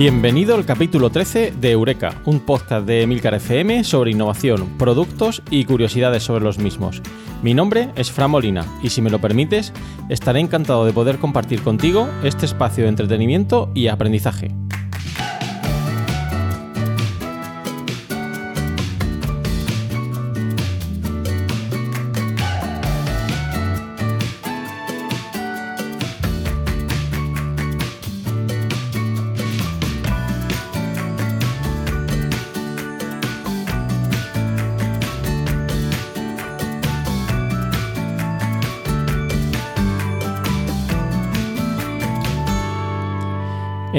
Bienvenido al capítulo 13 de Eureka, un podcast de Emilcar FM sobre innovación, productos y curiosidades sobre los mismos. Mi nombre es Fran Molina y si me lo permites, estaré encantado de poder compartir contigo este espacio de entretenimiento y aprendizaje.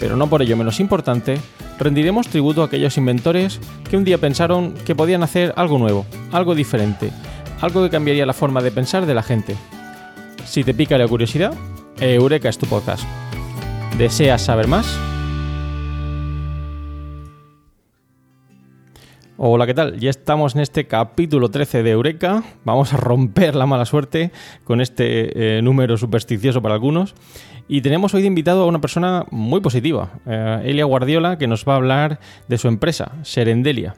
pero no por ello menos importante, rendiremos tributo a aquellos inventores que un día pensaron que podían hacer algo nuevo, algo diferente, algo que cambiaría la forma de pensar de la gente. Si te pica la curiosidad, Eureka es tu podcast. ¿Deseas saber más? Hola, ¿qué tal? Ya estamos en este capítulo 13 de Eureka. Vamos a romper la mala suerte con este eh, número supersticioso para algunos. Y tenemos hoy de invitado a una persona muy positiva, eh, Elia Guardiola, que nos va a hablar de su empresa, Serendelia.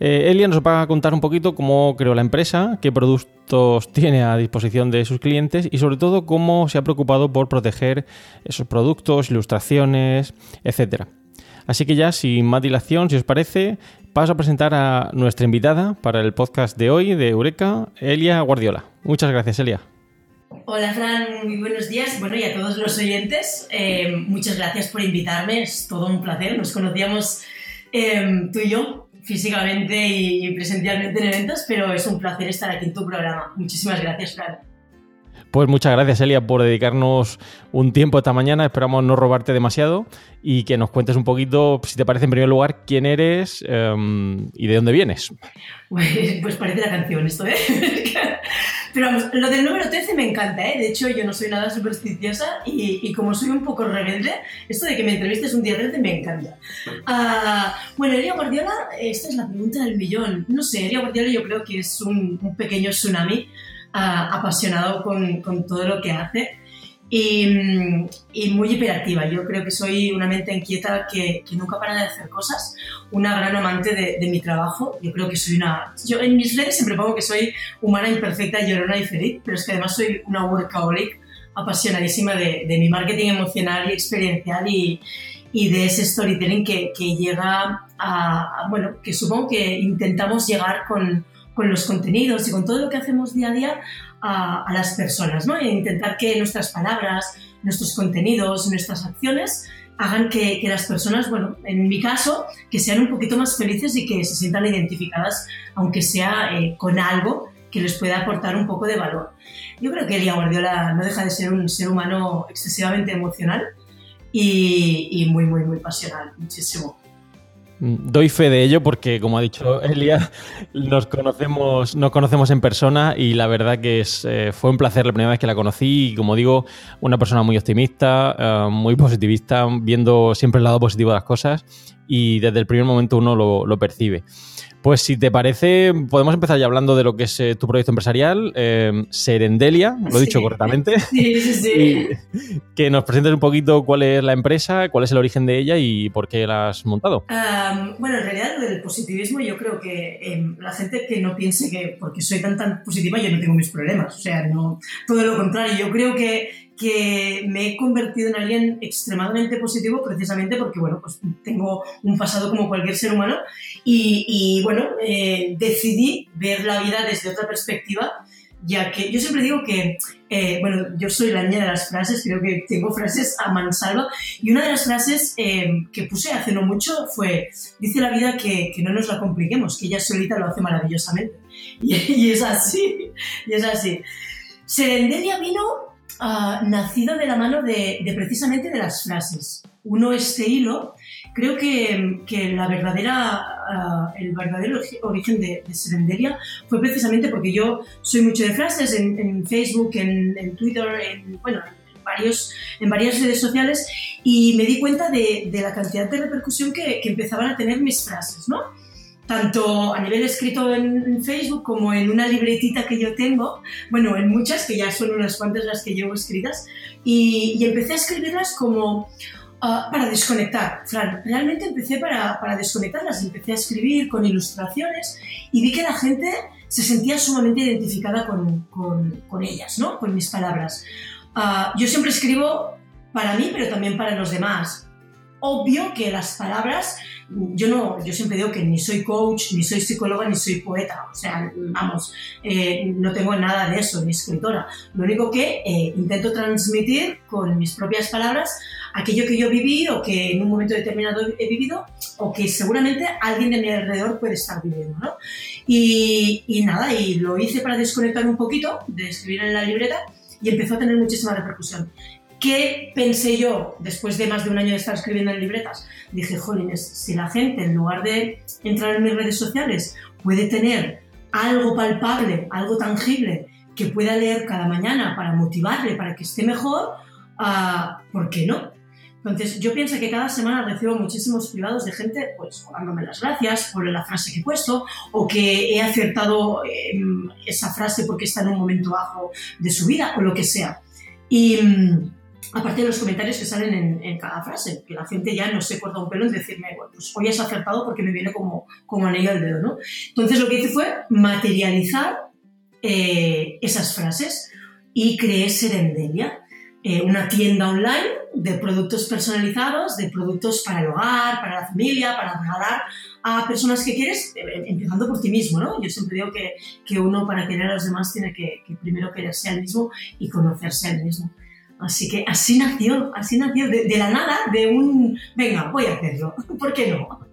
Eh, Elia nos va a contar un poquito cómo creó la empresa, qué productos tiene a disposición de sus clientes y sobre todo cómo se ha preocupado por proteger esos productos, ilustraciones, etc. Así que ya, sin más dilación, si os parece, paso a presentar a nuestra invitada para el podcast de hoy de Eureka, Elia Guardiola. Muchas gracias, Elia. Hola Fran, muy buenos días. Bueno, y a todos los oyentes, eh, muchas gracias por invitarme, es todo un placer. Nos conocíamos eh, tú y yo físicamente y presencialmente en eventos, pero es un placer estar aquí en tu programa. Muchísimas gracias, Fran. Pues muchas gracias, Elia, por dedicarnos un tiempo esta mañana. Esperamos no robarte demasiado y que nos cuentes un poquito, si te parece, en primer lugar, quién eres em, y de dónde vienes. Pues, pues, parece la canción esto, ¿eh? Pero vamos, lo del número 13 me encanta, ¿eh? De hecho, yo no soy nada supersticiosa y, y como soy un poco rebelde, esto de que me entrevistes un día 13 me encanta. Uh, bueno, Elia Guardiola, esta es la pregunta del millón. No sé, Elia Guardiola yo creo que es un, un pequeño tsunami apasionado con, con, todo lo que hace y, y, muy hiperactiva. Yo creo que soy una mente inquieta que, que nunca para de hacer cosas, una gran amante de, de, mi trabajo. Yo creo que soy una... Yo en mis redes siempre pongo que soy humana, imperfecta, llorona y feliz, pero es que además soy una workaholic apasionadísima de, de mi marketing emocional y experiencial y, y de ese storytelling que, que llega a, a, bueno, que supongo que intentamos llegar con, con los contenidos y con todo lo que hacemos día a día a, las personas, ¿no? E intentar que nuestras palabras, nuestros contenidos, nuestras acciones hagan que, las personas, bueno, en mi caso, que sean un poquito más felices y que se sientan identificadas, aunque sea eh, con algo que les pueda aportar un poco de valor. Yo creo que Elia Guardiola no deja de ser un ser humano excesivamente emocional y, y muy, muy, muy pasional, muchísimo. Doy fe de ello porque, como ha dicho Elia, nos conocemos, nos conocemos en persona y la verdad que eh, fue un placer la primera vez que la conocí y, como digo, una persona muy optimista, eh, muy positivista, viendo siempre el lado positivo de las cosas y desde el primer momento uno lo, lo percibe. Pues si te parece, podemos empezar ya hablando de lo que es eh, tu proyecto empresarial, eh, Serendelia, lo he dicho correctamente. Sí, sí, sí. que nos presentes un poquito cuál es la empresa, cuál es el origen de ella y por qué la has montado. bueno, en realidad del positivismo yo creo que em, la gente que no piense que porque soy tan tan positiva yo no tengo mis problemas, o sea, no, todo lo contrario, yo creo que que me he convertido en alguien extremadamente positivo precisamente porque, bueno, pues tengo un pasado como cualquier ser humano y, bueno, eh, decidí ver la vida desde otra perspectiva, ya que yo siempre digo que, eh, bueno, yo soy la niña de las frases, creo que tengo frases a mansalva y una de las frases eh, que puse hace no mucho fue, dice la vida que, que, no nos la compliquemos, que ella solita lo hace maravillosamente. Y, y es así, y es así. Serendelia vino nacido de la mano de, precisamente de las frases. Uno, este hilo, creo que, que la verdadera, el verdadero origen de, de, fue precisamente porque yo soy mucho de frases en, Facebook, en, Twitter, en, bueno, en, varios, en varias redes sociales y me di cuenta de, de la cantidad de repercusión que, que empezaban a tener mis frases, ¿no? Tanto a nivel escrito en, Facebook como en una libretita que yo tengo, bueno, en muchas, que ya son unas cuantas las que llevo escritas, y, empecé a escribirlas como ah, para desconectar. Fran, realmente empecé para, para, desconectarlas, empecé a escribir con ilustraciones y vi que la gente se sentía sumamente identificada con, con, con ellas, ¿no? Con mis palabras. Ah, yo siempre escribo para mí, pero también para los demás. Obvio que las palabras yo no, yo siempre digo que ni soy coach, ni soy psicóloga, ni soy poeta, o sea, vamos, eh, no tengo nada de eso, ni escritora. Lo único que eh, intento transmitir con mis propias palabras aquello que yo viví o que en un momento determinado he vivido o que seguramente alguien de mi alrededor puede estar viviendo, ¿no? Y, y nada, y lo hice para desconectar un poquito de escribir en la libreta y empezó a tener muchísima repercusión. ¿Qué pensé yo después de más de un año de estar escribiendo en libretas? Dije, jolines, si la gente en lugar de entrar en mis redes sociales puede tener algo palpable, algo tangible que pueda leer cada mañana para motivarle, para que esté mejor, uh, ¿por qué no? Entonces, yo pienso que cada semana recibo muchísimos privados de gente, pues, dándome las gracias por la frase que he puesto, o que he acertado eh, esa frase porque está en un momento bajo de su vida, o lo que sea. Y, aparte de los comentarios que salen en, cada frase, que la gente ya no se corta un pelo en decirme, bueno, pues hoy has acertado porque me viene como, como anillo al dedo, ¿no? Entonces lo que hice fue materializar eh, esas frases y creé Serendelia, eh, una tienda online de productos personalizados, de productos para el hogar, para la familia, para regalar a personas que quieres, eh, empezando por ti mismo, ¿no? Yo siempre digo que, que uno para querer a los demás tiene que, que primero quererse al mismo y conocerse al mismo. Así que así nació, así nació de, la nada, de un, venga, voy a hacerlo, ¿por qué no?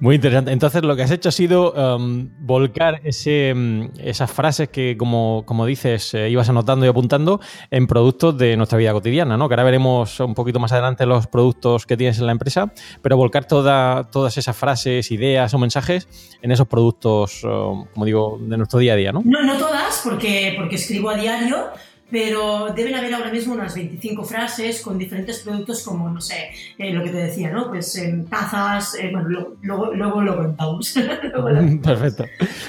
Muy interesante. Entonces lo que has hecho ha sido um, volcar ese, um, esas frases que, como, como dices, eh, ibas anotando y apuntando en productos de nuestra vida cotidiana, ¿no? Que ahora veremos un poquito más adelante los productos que tienes en la empresa, pero volcar toda, todas esas frases, ideas o mensajes en esos productos, um, como digo, de nuestro día a día, ¿no? No, no todas, porque, porque escribo a diario, pero deben haber ahora mismo unas 25 frases con diferentes productos como, no sé, eh, lo que te decía, ¿no? Pues eh, tazas, eh, bueno, luego, luego lo contamos. Perfecto.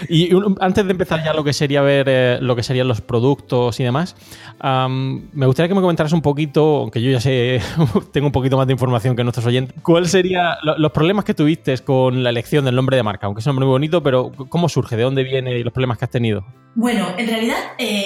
Y antes de empezar ya lo que sería ver lo que serían los productos y demás, me gustaría que me comentaras un poquito, aunque yo ya sé, tengo un poquito más de información que nuestros oyentes, ¿cuál serían los problemas que tuviste con la elección del nombre de marca? Aunque es un nombre muy bonito, pero ¿cómo surge? ¿De dónde viene y los problemas que has tenido? Bueno, en realidad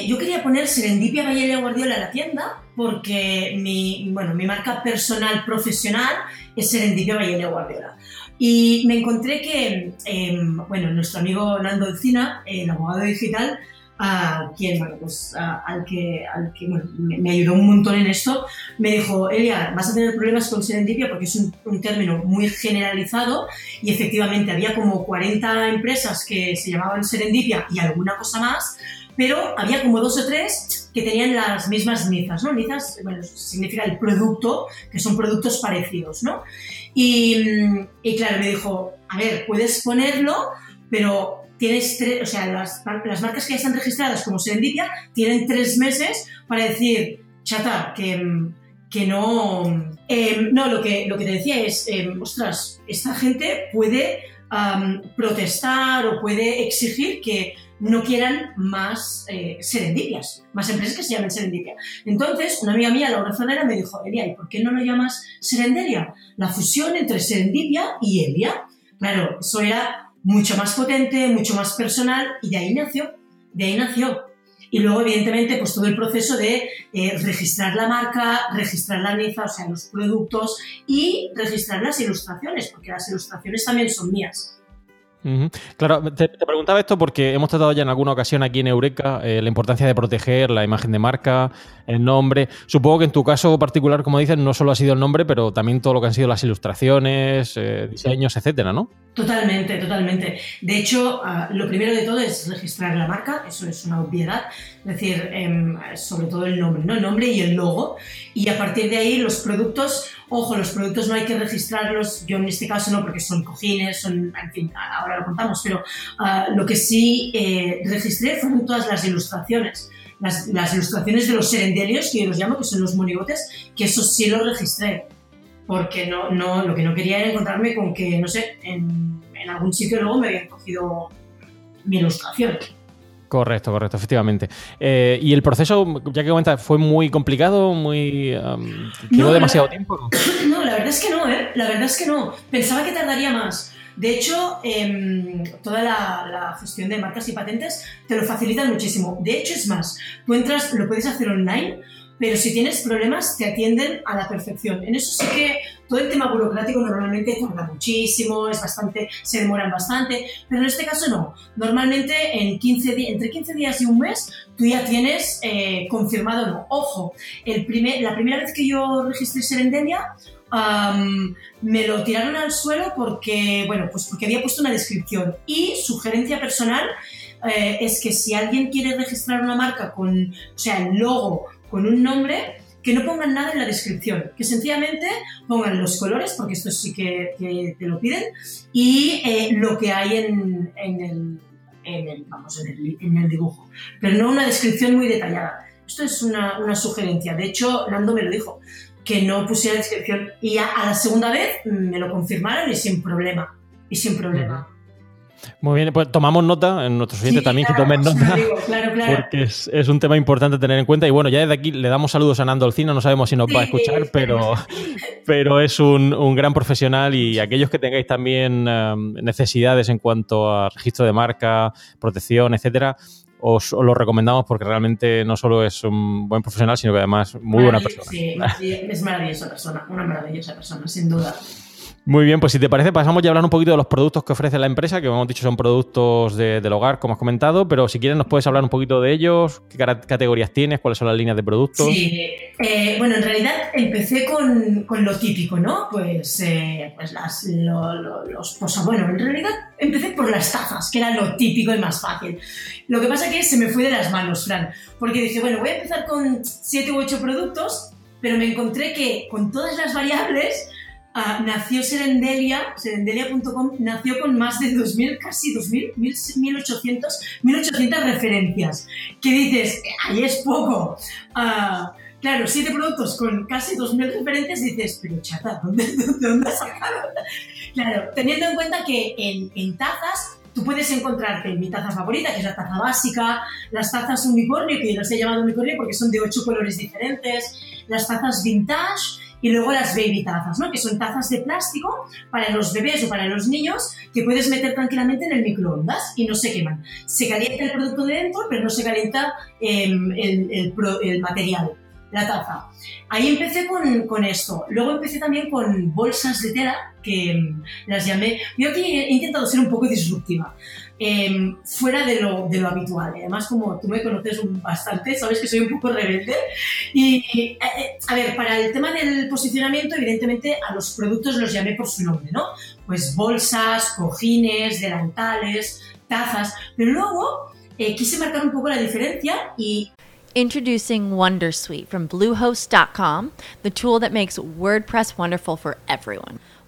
yo quería poner Serendipia Elia Guardiola la tienda porque mi, bueno, mi marca personal profesional es Serendipia Elia Guardiola. Y me encontré que, em, bueno, nuestro amigo Nando Encina, el abogado digital, a quien, bueno, pues al que, al que bueno, me, ayudó un montón en esto, me dijo, Elia, vas a tener problemas con serendipia porque es un, un, término muy generalizado y efectivamente había como 40 empresas que se llamaban serendipia y alguna cosa más, pero había como dos o tres que tenían las mismas nizas, ¿no? Nizas, bueno, significa el producto, que son productos parecidos, ¿no? Y, y claro, me dijo, a ver, puedes ponerlo, pero tienes tres, o sea, las, las, marcas que ya están registradas como Serendipia tienen tres meses para decir, chata, que, que no... Eh, no, lo que, lo que te decía es, eh, ostras, esta gente puede protestar o puede exigir que no quieran más eh, serendipias, más empresas que se llamen serendipia. Entonces, una amiga mía, Laura Ferrera, me dijo, Elia, ¿y por qué no lo llamas serenderia? La fusión entre serendipia y Elia. Claro, eso era mucho más potente, mucho más personal y de ahí nació, de ahí nació. Y luego, evidentemente, pues todo el proceso de eh, registrar la marca, registrar la niza, o sea, los productos y registrar las ilustraciones, porque las ilustraciones también son mías. Claro, te, preguntaba esto porque hemos tratado ya en alguna ocasión aquí en Eureka eh, la importancia de proteger la imagen de marca, el nombre. Supongo que en tu caso particular, como dices, no solo ha sido el nombre, pero también todo lo que han sido las ilustraciones, eh, diseños, etcétera, ¿no? Totalmente, totalmente. De hecho, ah, lo primero de todo es registrar la marca, eso es una obviedad, es decir, em, sobre todo el nombre, ¿no? El nombre y el logo. Y a partir de ahí los productos Ojo, los productos no hay que registrarlos, yo en este caso no, porque son cojines, son, en fin, ahora lo contamos, pero ah, lo que sí eh, registré fueron todas las ilustraciones. Las, ilustraciones de los serendelios, que yo los llamo, que son los monigotes, que eso sí lo registré. Porque no, no, lo que no quería era encontrarme con que, no sé, en, en algún sitio luego me habían cogido mi ilustración. Correcto, correcto, efectivamente. Eh, y el proceso, ya que comentas, fue muy complicado, muy. ¿Llevó demasiado tiempo? No, la verdad es que no, ¿eh? La verdad es que no. Pensaba que tardaría más. De hecho, em, toda la, la, gestión de marcas y patentes te lo facilita muchísimo. De hecho, es más, tú entras, lo puedes hacer online pero si tienes problemas te atienden a la perfección. En eso sí que todo el tema burocrático normalmente tarda muchísimo, es bastante, se demoran bastante, pero en este caso no. Normalmente en 15 entre 15 días y un mes tú ya tienes eh, confirmado no. Ojo, la primera vez que yo registré Serendemia, me lo tiraron al suelo porque, bueno, pues porque había puesto una descripción y sugerencia personal eh, es que si alguien quiere registrar una marca con, o sea, el logo con un nombre, que no pongan nada en la descripción, que sencillamente pongan los colores, porque esto sí que, te lo piden, y eh, lo que hay en, el, vamos, en, el, dibujo, pero no una descripción muy detallada. Esto es una, sugerencia. De hecho, Nando me lo dijo, que no pusiera descripción. Y a, a la segunda vez me lo confirmaron y sin problema. Y sin problema. Muy bien, pues tomamos nota, en nuestros oyentes también que tomen nota, porque es, un tema importante tener en cuenta. Y bueno, ya desde aquí le damos saludos a Nando Olcina, no sabemos si nos va a escuchar, pero, pero es un, gran profesional y aquellos que tengáis también um, necesidades en cuanto a registro de marca, protección, etcétera, os, lo recomendamos porque realmente no solo es un buen profesional, sino que además muy buena persona. Sí, es maravillosa persona, una maravillosa persona, sin duda. Muy bien, pues si te parece, pasamos ya a hablar un poquito de los productos que ofrece la empresa, que como hemos dicho son productos del hogar, como has comentado, pero si quieres nos puedes hablar un poquito de ellos, qué categorías tienes, cuáles son las líneas de productos. Sí, eh, bueno, en realidad empecé con, lo típico, ¿no? Pues, eh, pues las, los, pues, bueno, en realidad empecé por las tazas, que era lo típico y más fácil. Lo que pasa que se me fue de las manos, Fran, porque dije, bueno, voy a empezar con siete u ocho productos, pero me encontré que con todas las variables Ah, nació Serendelia, serendelia.com, nació con más de 2.000, casi 2.000, 1.800, 1.800 referencias. ¿Qué dices? Ahí es poco. Uh, claro, siete productos con casi 2.000 referencias, dices, pero chata, ¿dónde, dónde has sacado? Claro, teniendo en cuenta que en, en tazas tú puedes encontrarte mi taza favorita, que es la taza básica, las tazas unicornio, que yo las he llamado unicornio porque son de ocho colores diferentes, las tazas vintage, y luego las baby tazas, ¿no? que son tazas de plástico para los bebés o para los niños que puedes meter tranquilamente en el microondas y no se queman. Se calienta el producto de dentro, pero no se calienta em, el, el, material, la taza. Ahí empecé con, con, esto. Luego empecé también con bolsas de tela, que em, las llamé... Yo aquí he intentado ser un poco disruptiva. Em, fuera de lo, de lo habitual. Además, como tú me conoces bastante, sabes que soy un poco rebelde. Y, eh, eh, a ver, para el tema del posicionamiento, evidentemente a los productos los llamé por su nombre, ¿no? Pues bolsas, cojines, delantales, tazas, pero luego eh, quise marcar un poco la diferencia y Introducing Wondersuite from Bluehost.com, the tool that makes WordPress wonderful for everyone.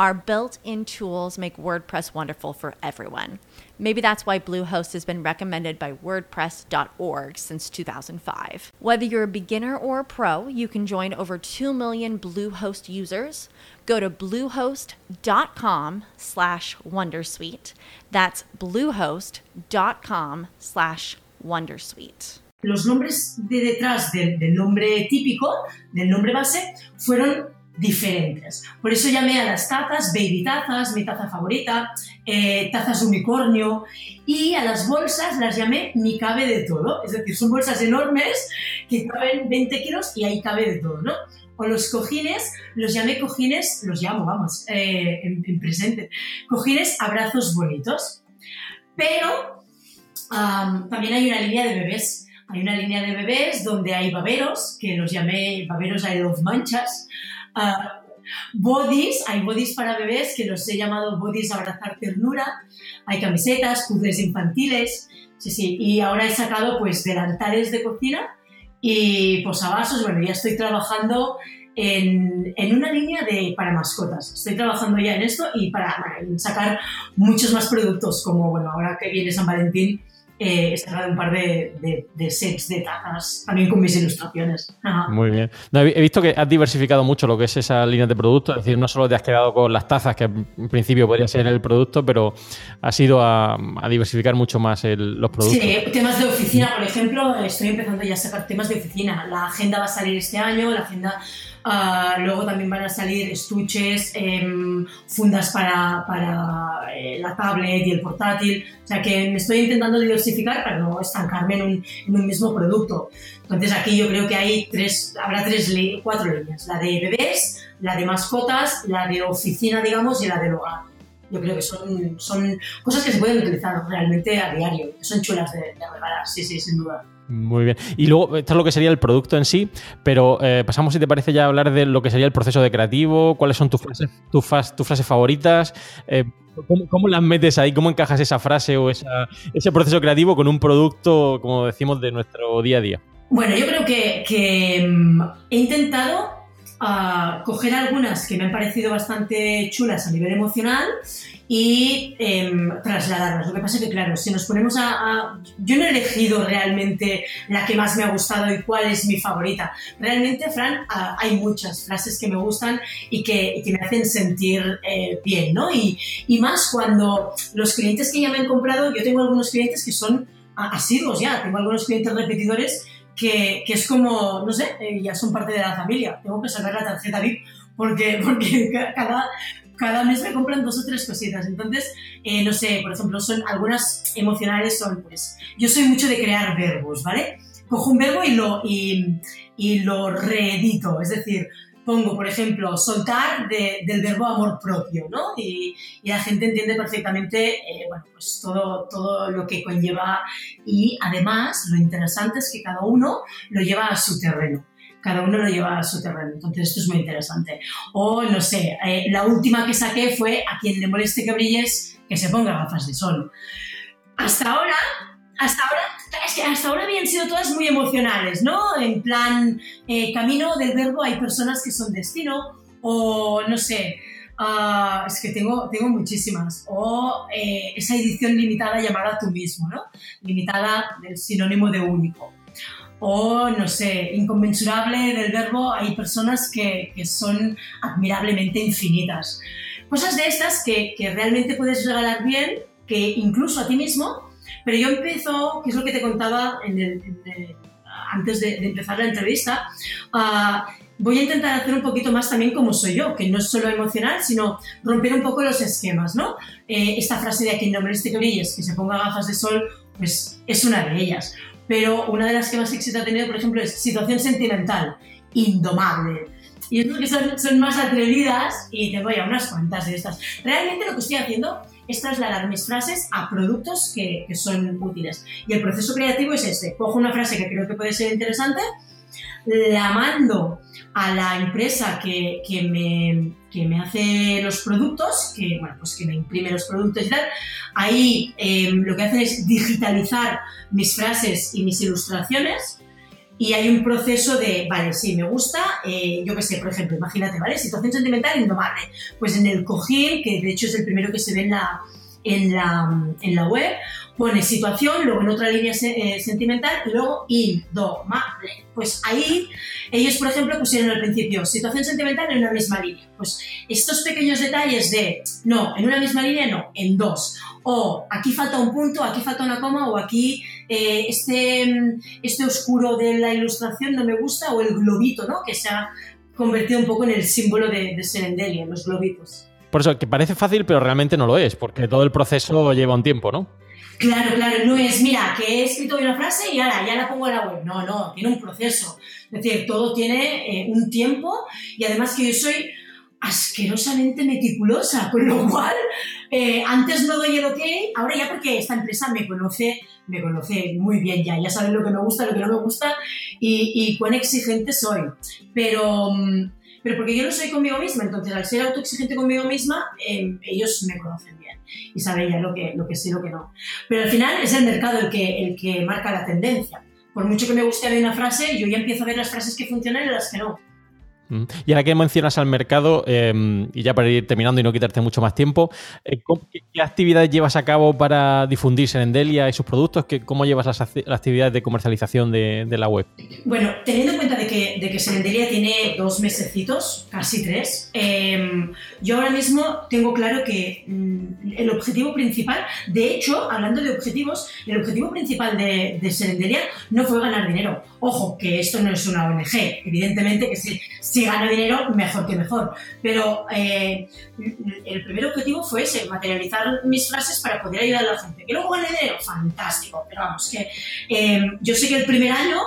Our built in tools make WordPress wonderful for everyone. Maybe that's why Bluehost has been recommended by WordPress.org since 2005. Whether you're a beginner or a pro, you can join over 2 million Bluehost users. Go to bluehost.com slash Wondersuite. That's bluehost.com slash Wondersuite. Los nombres de detrás del, del nombre típico, del nombre base, fueron diferentes. Por eso llamé a las tazas baby tazas, mi taza favorita, eh, tazas unicornio y a las bolsas las llamé mi cabe de todo. Es decir, son bolsas enormes que caben 20 kilos y ahí cabe de todo, ¿no? O los cojines, los llamé cojines, los llamo, vamos, eh, en, en, presente, cojines abrazos bonitos. Pero también hay una línea de bebés. Hay una línea de bebés donde hay baberos, que los llamé baberos I love manchas, Bodies, hay bodies para bebés que los he llamado bodies abrazar ternura, hay camisetas, puzzles infantiles, sí, sí, y ahora he sacado pues delantales de cocina y posavasos, bueno, ya estoy trabajando en, en, una línea de, para mascotas. Estoy trabajando ya en esto y para sacar muchos más productos, como bueno, ahora que viene San Valentín, eh, he sacado un par de, de, de, sets de tazas también con mis ilustraciones. Ajá. Muy bien. No, he visto que has diversificado mucho lo que es esa línea de productos, es decir, no solo te has quedado con las tazas, que en principio podría ser el producto, pero has ido a, a diversificar mucho más el, los productos. Sí, temas de oficina, por ejemplo, estoy empezando ya a sacar temas de oficina. La agenda va a salir este año, la agenda Uh, luego también van a salir estuches, eh, fundas para, para eh, la tablet y el portátil. O sea que me estoy intentando diversificar para no estancarme en un, en un mismo producto. Entonces aquí yo creo que hay tres, habrá tres, cuatro líneas. La de bebés, la de mascotas, la de oficina, digamos, y la del hogar. Yo creo que son, son cosas que se pueden utilizar realmente a diario. Son chulas de, de regalar, sí, sí, sin duda. Muy bien. Y luego, esto es lo que sería el producto en sí, pero eh, pasamos, si te parece, ya a hablar de lo que sería el proceso de creativo, cuáles son tus frases, tus, tus frases favoritas, eh, ¿cómo, ¿cómo, las metes ahí, cómo encajas esa frase o esa, ese proceso creativo con un producto, como decimos, de nuestro día a día. Bueno, yo creo que, que um, he intentado uh, coger algunas que me han parecido bastante chulas a nivel emocional y eh, trasladarlas. Lo que pasa es que, claro, si nos ponemos a, a, Yo no he elegido realmente la que más me ha gustado y cuál es mi favorita. Realmente, Fran, uh, hay muchas frases que me gustan y que, y que me hacen sentir eh, bien, ¿no? Y, y, más cuando los clientes que ya me han comprado, yo tengo algunos clientes que son asiduos ya, tengo algunos clientes repetidores que, es como, no sé, eh, ya son parte de la familia. Tengo que sacar la tarjeta VIP porque, porque cada, cada mes me compran dos o tres cositas. Entonces, eh, no sé, por ejemplo, son algunas emocionales son, pues, yo soy mucho de crear verbos, ¿vale? Cojo un verbo y lo, y lo reedito, es decir, pongo, por ejemplo, soltar de, del verbo amor propio, ¿no? Y, y la gente entiende perfectamente, eh, bueno, pues todo, todo lo que conlleva y además lo interesante es que cada uno lo lleva a su terreno cada uno lo lleva a su terreno. Entonces esto es muy interesante. O, no sé, eh, la última que saqué fue a quien le moleste que brilles, que se ponga gafas de sol. Hasta ahora, hasta ahora, es que hasta ahora habían sido todas muy emocionales, ¿no? En plan, eh, camino del verbo hay personas que son destino, o no sé, uh, es que tengo, tengo muchísimas. O eh, esa edición limitada llamada tú mismo, ¿no? Limitada del sinónimo de único. o, no sé, inconmensurable del verbo, hay personas que, que son admirablemente infinitas. Cosas de estas que, que, realmente puedes regalar bien, que incluso a ti mismo, pero yo empiezo, que es lo que te contaba en el, antes de, de, empezar la entrevista, uh, voy a intentar hacer un poquito más también como soy yo, que no es solo emocional, sino romper un poco los esquemas, ¿no? Eh, esta frase de a quien no merece que brilles, que se ponga gafas de sol, pues es una de ellas. Pero una de las que más éxito ha tenido, por ejemplo, es situación sentimental, indomable. Y es que son, son más atrevidas y tengo ya unas cuantas de estas. Realmente lo que estoy haciendo es trasladar mis frases a productos que, son útiles. Y el proceso creativo es este. Cojo una frase que creo que puede ser interesante, la mando a la empresa que, que, me, que, me, hace los productos, que, bueno, pues que me imprime los productos y tal. Ahí eh, lo que hacen es digitalizar mis frases y mis ilustraciones. Y hay un proceso de, vale, sí, me gusta, eh, yo qué sé, por ejemplo, imagínate, ¿vale? Situación sentimental indomable. Pues en el cojín, que de hecho es el primero que se ve en la, en la, en la web, pone situación, luego en otra línea eh, sentimental y luego indomable. Pues ahí ellos, por ejemplo, pusieron al principio situación sentimental en una misma línea. Pues estos pequeños detalles de, no, en una misma línea no, en dos. O aquí falta un punto, aquí falta una coma, o aquí eh, este, este oscuro de la ilustración no me gusta, o el globito, ¿no? Que se ha convertido un poco en el símbolo de, de Serendelia, los globitos. Por eso, que parece fácil, pero realmente no lo es, porque todo el proceso lleva un tiempo, ¿no? Claro, claro, no es, mira, que he escrito una frase y ahora ya la pongo en la web. No, no, tiene un proceso. Es decir, todo tiene eh, un tiempo y además que yo soy asquerosamente meticulosa, con lo cual eh, antes no doy el ok, ahora ya porque esta empresa me conoce, me conoce muy bien ya, ya saben lo que me gusta, lo que no me gusta y, y cuán exigente soy. Pero, mm, pero porque yo no soy conmigo misma, entonces al ser autoexigente conmigo misma, eh, ellos me conocen bien y saben ya lo que, lo que sí lo que no. Pero al final es el mercado el que, el que marca la tendencia. Por mucho que me guste a mí una frase, yo ya empiezo a ver las frases que funcionan y las que no. Y ahora que mencionas al mercado, eh, y ya para ir terminando y no quitarte mucho más tiempo, eh, ¿qué actividades llevas a cabo para difundir Serendelia y sus productos? ¿Cómo llevas las, actividades de comercialización de, la web? Bueno, teniendo en cuenta de que, de que Serendelia tiene dos mesecitos, casi tres, eh, yo ahora mismo tengo claro que mm, el objetivo principal, de hecho, hablando de objetivos, el objetivo principal de, de Serendelia no fue ganar dinero. Ojo, que esto no es una ONG, evidentemente que sí. Si si gana dinero, mejor que mejor. Pero eh, el primer objetivo fue ese, materializar mis frases para poder ayudar a la gente. Que luego gane dinero, fantástico. Pero vamos, que eh, yo sé que el primer año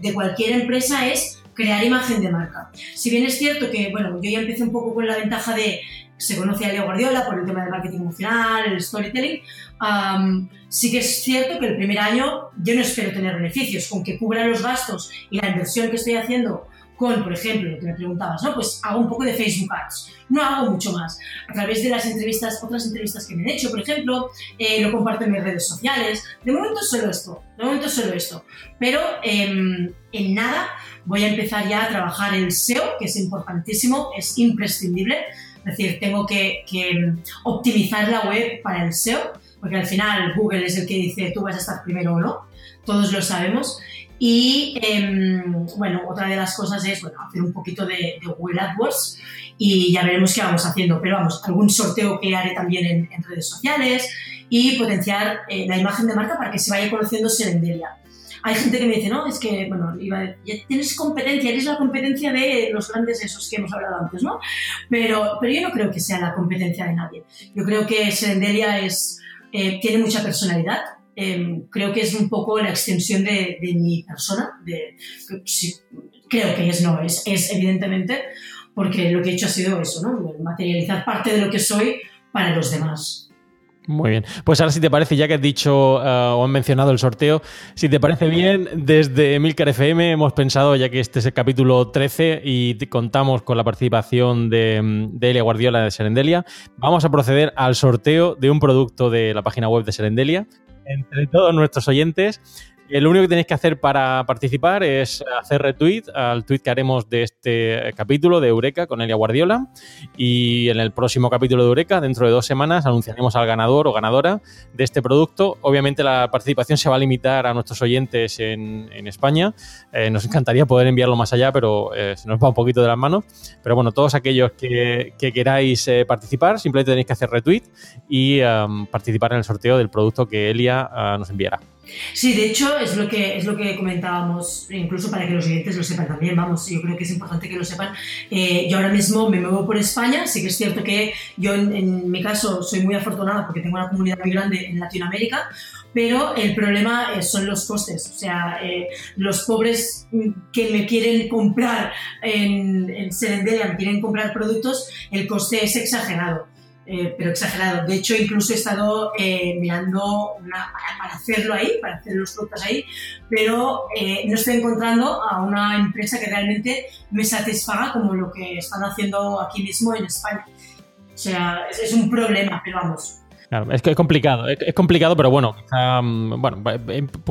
de cualquier empresa es crear imagen de marca. Si bien es cierto que, bueno, yo ya empecé un poco con la ventaja de se conoce a Leo Guardiola por el tema del marketing emocional, el storytelling, um, sí que es cierto que el primer año yo no espero tener beneficios, con que cubra los gastos y la inversión que estoy haciendo con, por ejemplo, lo que me preguntabas, ¿no? Pues hago un poco de Facebook Ads. No hago mucho más. A través de las entrevistas, otras entrevistas que me he hecho, por ejemplo, eh, lo comparto en mis redes sociales. De momento solo esto. De momento solo esto. Pero eh, en nada voy a empezar ya a trabajar el SEO, que es importantísimo, es imprescindible. Es decir, tengo que, que optimizar la web para el SEO, porque al final Google es el que dice tú vas a estar primero o no. Todos lo sabemos. Y eh, bueno, otra de las cosas es bueno, hacer un poquito de, de, Google AdWords y ya veremos qué vamos haciendo. Pero vamos, algún sorteo que haré también en, en redes sociales y potenciar eh, la imagen de marca para que se vaya conociendo Serendelia. Hay gente que me dice, no, es que, bueno, iba, tienes competencia, eres la competencia de los grandes esos que hemos hablado antes, ¿no? Pero, pero yo no creo que sea la competencia de nadie. Yo creo que Serendelia es, eh, tiene mucha personalidad, eh, creo que es un poco la extensión de, mi persona. Creo que es, no, es, es evidentemente, porque lo que he hecho ha sido eso, ¿no? materializar parte de lo que soy para los demás. Muy bien. Pues ahora si te parece, ya que has dicho uh, o has mencionado el sorteo, si te parece bien, desde Milcar FM hemos pensado, ya que este es el capítulo 13 y contamos con la participación de Elia Guardiola de Serendelia, vamos a proceder al sorteo de un producto de la página web de Serendelia entre todos nuestros oyentes. Lo único que tenéis que hacer para participar es hacer retweet al tweet que haremos de este capítulo de Eureka con Elia Guardiola. Y en el próximo capítulo de Eureka, dentro de dos semanas, anunciaremos al ganador o ganadora de este producto. Obviamente la participación se va a limitar a nuestros oyentes en, España. Eh, nos encantaría poder enviarlo más allá, pero eh, se nos va un poquito de las manos. Pero bueno, todos aquellos que, queráis eh, participar, simplemente tenéis que hacer retweet y um, participar en el sorteo del producto que Elia uh, nos enviará. Sí, de hecho es lo que es lo que comentábamos, incluso para que los oyentes lo sepan también, vamos, yo creo que es importante que lo sepan. Eh, yo ahora mismo me muevo por España, sí que es cierto que yo en, mi caso soy muy afortunada porque tengo una comunidad muy grande en Latinoamérica, pero el problema eh, son los costes, o sea, eh, los pobres que me quieren comprar en, en me quieren comprar productos, el coste es exagerado. Eh, pero exagerado. De hecho, incluso he estado eh, mirando para hacerlo ahí, para hacer los productos ahí, pero eh, no estoy encontrando a una empresa que realmente me satisfaga como lo que están haciendo aquí mismo en España. O sea, es un problema, pero vamos, Claro, es que es complicado, es, complicado, pero bueno, mm, bueno,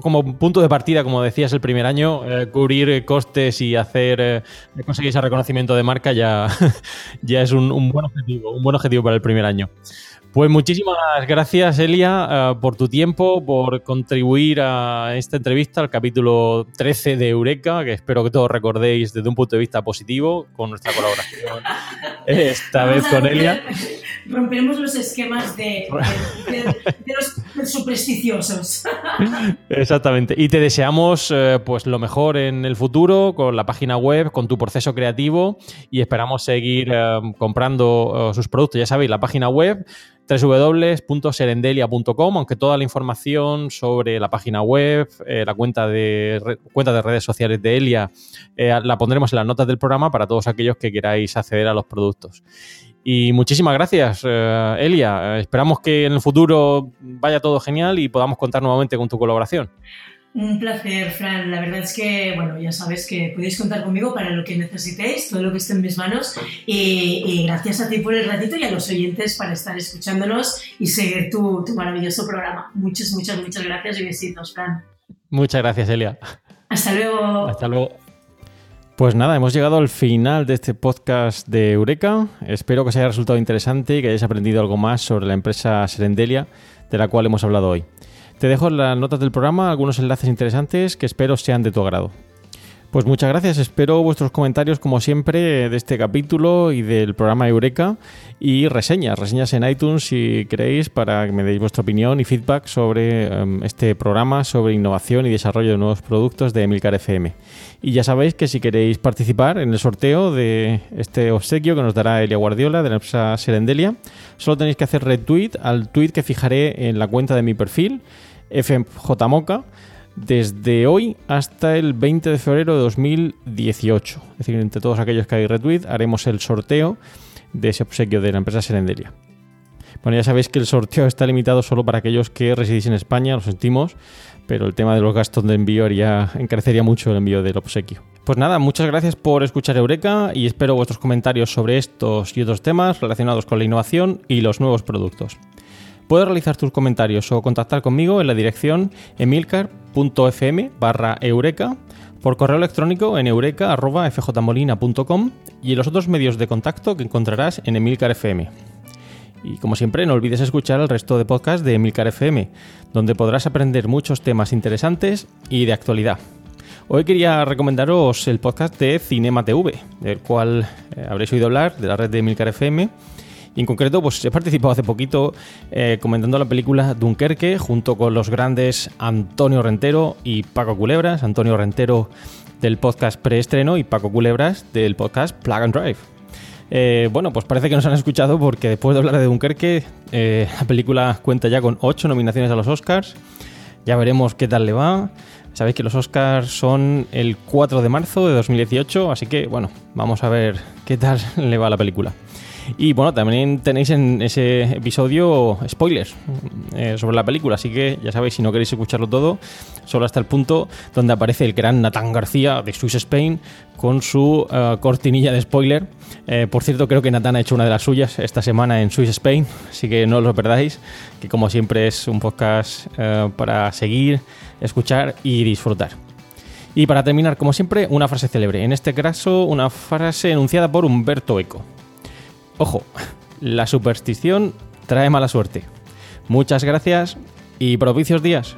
como punto de partida, como decías el primer año, eh, cubrir costes y hacer eh, conseguir ese reconocimiento de marca ya, ya es un, buen objetivo, un buen objetivo para el primer año. Pues muchísimas gracias, Elia, eh, por tu tiempo, por contribuir a esta entrevista, al capítulo 13 de Eureka, que espero que todos recordéis desde un punto de vista positivo con nuestra colaboración, esta vez con Elia romperemos los esquemas de, los supersticiosos. Exactamente. Y te deseamos eh, pues lo mejor en el futuro con la página web, con tu proceso creativo y esperamos seguir eh, comprando sus productos. Ya sabéis, la página web www.serendelia.com, aunque toda la información sobre la página web, la cuenta de, cuenta de redes sociales de Elia, la pondremos en las notas del programa para todos aquellos que queráis acceder a los productos. Y muchísimas gracias, eh, Elia. Esperamos que en el futuro vaya todo genial y podamos contar nuevamente con tu colaboración. Un placer, Fran. La verdad es que, bueno, ya sabes que podéis contar conmigo para lo que necesitéis, todo lo que esté en mis manos. Y, gracias a ti por el ratito y a los oyentes para estar escuchándonos y seguir tu, tu maravilloso programa. Muchas, muchas, muchas gracias y besitos, Fran. Muchas gracias, Elia. Hasta luego. Hasta luego. Pues nada, hemos llegado al final de este podcast de Eureka. Espero que os haya resultado interesante y que hayáis aprendido algo más sobre la empresa Serendelia de la cual hemos hablado hoy. Te dejo en las notas del programa algunos enlaces interesantes que espero sean de tu agrado. Pues muchas gracias, espero vuestros comentarios como siempre de este capítulo y del programa Eureka y reseñas, reseñas en iTunes si queréis para que me deis vuestra opinión y feedback sobre em, este programa, sobre innovación y desarrollo de nuevos productos de Emilcar FM. Y ya sabéis que si queréis participar en el sorteo de este obsequio que nos dará Elia Guardiola de la empresa Serendelia, solo tenéis que hacer retweet al tweet que fijaré en la cuenta de mi perfil, FJMoca desde hoy hasta el 20 de febrero de 2018. Es decir, entre todos aquellos que hay retweet, haremos el sorteo de ese obsequio de la empresa Serendelia. Bueno, ya sabéis que el sorteo está limitado solo para aquellos que residís en España, lo sentimos, pero el tema de los gastos de envío haría, encarecería mucho el envío del obsequio. Pues nada, muchas gracias por escuchar Eureka y espero vuestros comentarios sobre estos y otros temas relacionados con la innovación y los nuevos productos. Puedes realizar tus comentarios o contactar conmigo en la dirección emilcar.fm barra eureka, por correo electrónico en eureka.fjmolina.com y en los otros medios de contacto que encontrarás en Emilcar FM. Y como siempre, no olvides escuchar el resto de podcasts de Emilcar FM, donde podrás aprender muchos temas interesantes y de actualidad. Hoy quería recomendaros el podcast de Cinema TV, del cual eh, habréis oído hablar, de la red de Emilcar FM en concreto, pues he participado hace poquito eh, comentando la película Dunkerque junto con los grandes Antonio Rentero y Paco Culebras. Antonio Rentero del podcast Preestreno y Paco Culebras del podcast Plug and Drive. Eh, bueno, pues parece que nos han escuchado porque después de hablar de Dunkerque, eh, la película cuenta ya con 8 nominaciones a los Oscars. Ya veremos qué tal le va. Sabéis que los Oscars son el 4 de marzo de 2018, así que bueno, vamos a ver qué tal le va a la película. Y bueno, también tenéis en ese episodio spoilers eh, sobre la película, así que ya sabéis, si no queréis escucharlo todo, solo hasta el punto donde aparece el gran Natán García de Swiss Spain con su eh, cortinilla de spoiler. Eh, por cierto, creo que Natán ha hecho una de las suyas esta semana en Swiss Spain, así que no os lo perdáis, que como siempre es un podcast para seguir, escuchar y disfrutar. Y para terminar, como siempre, una frase célebre. En este caso, una frase enunciada por Humberto Eco. Ojo, la superstición trae mala suerte. Muchas gracias y propicios días.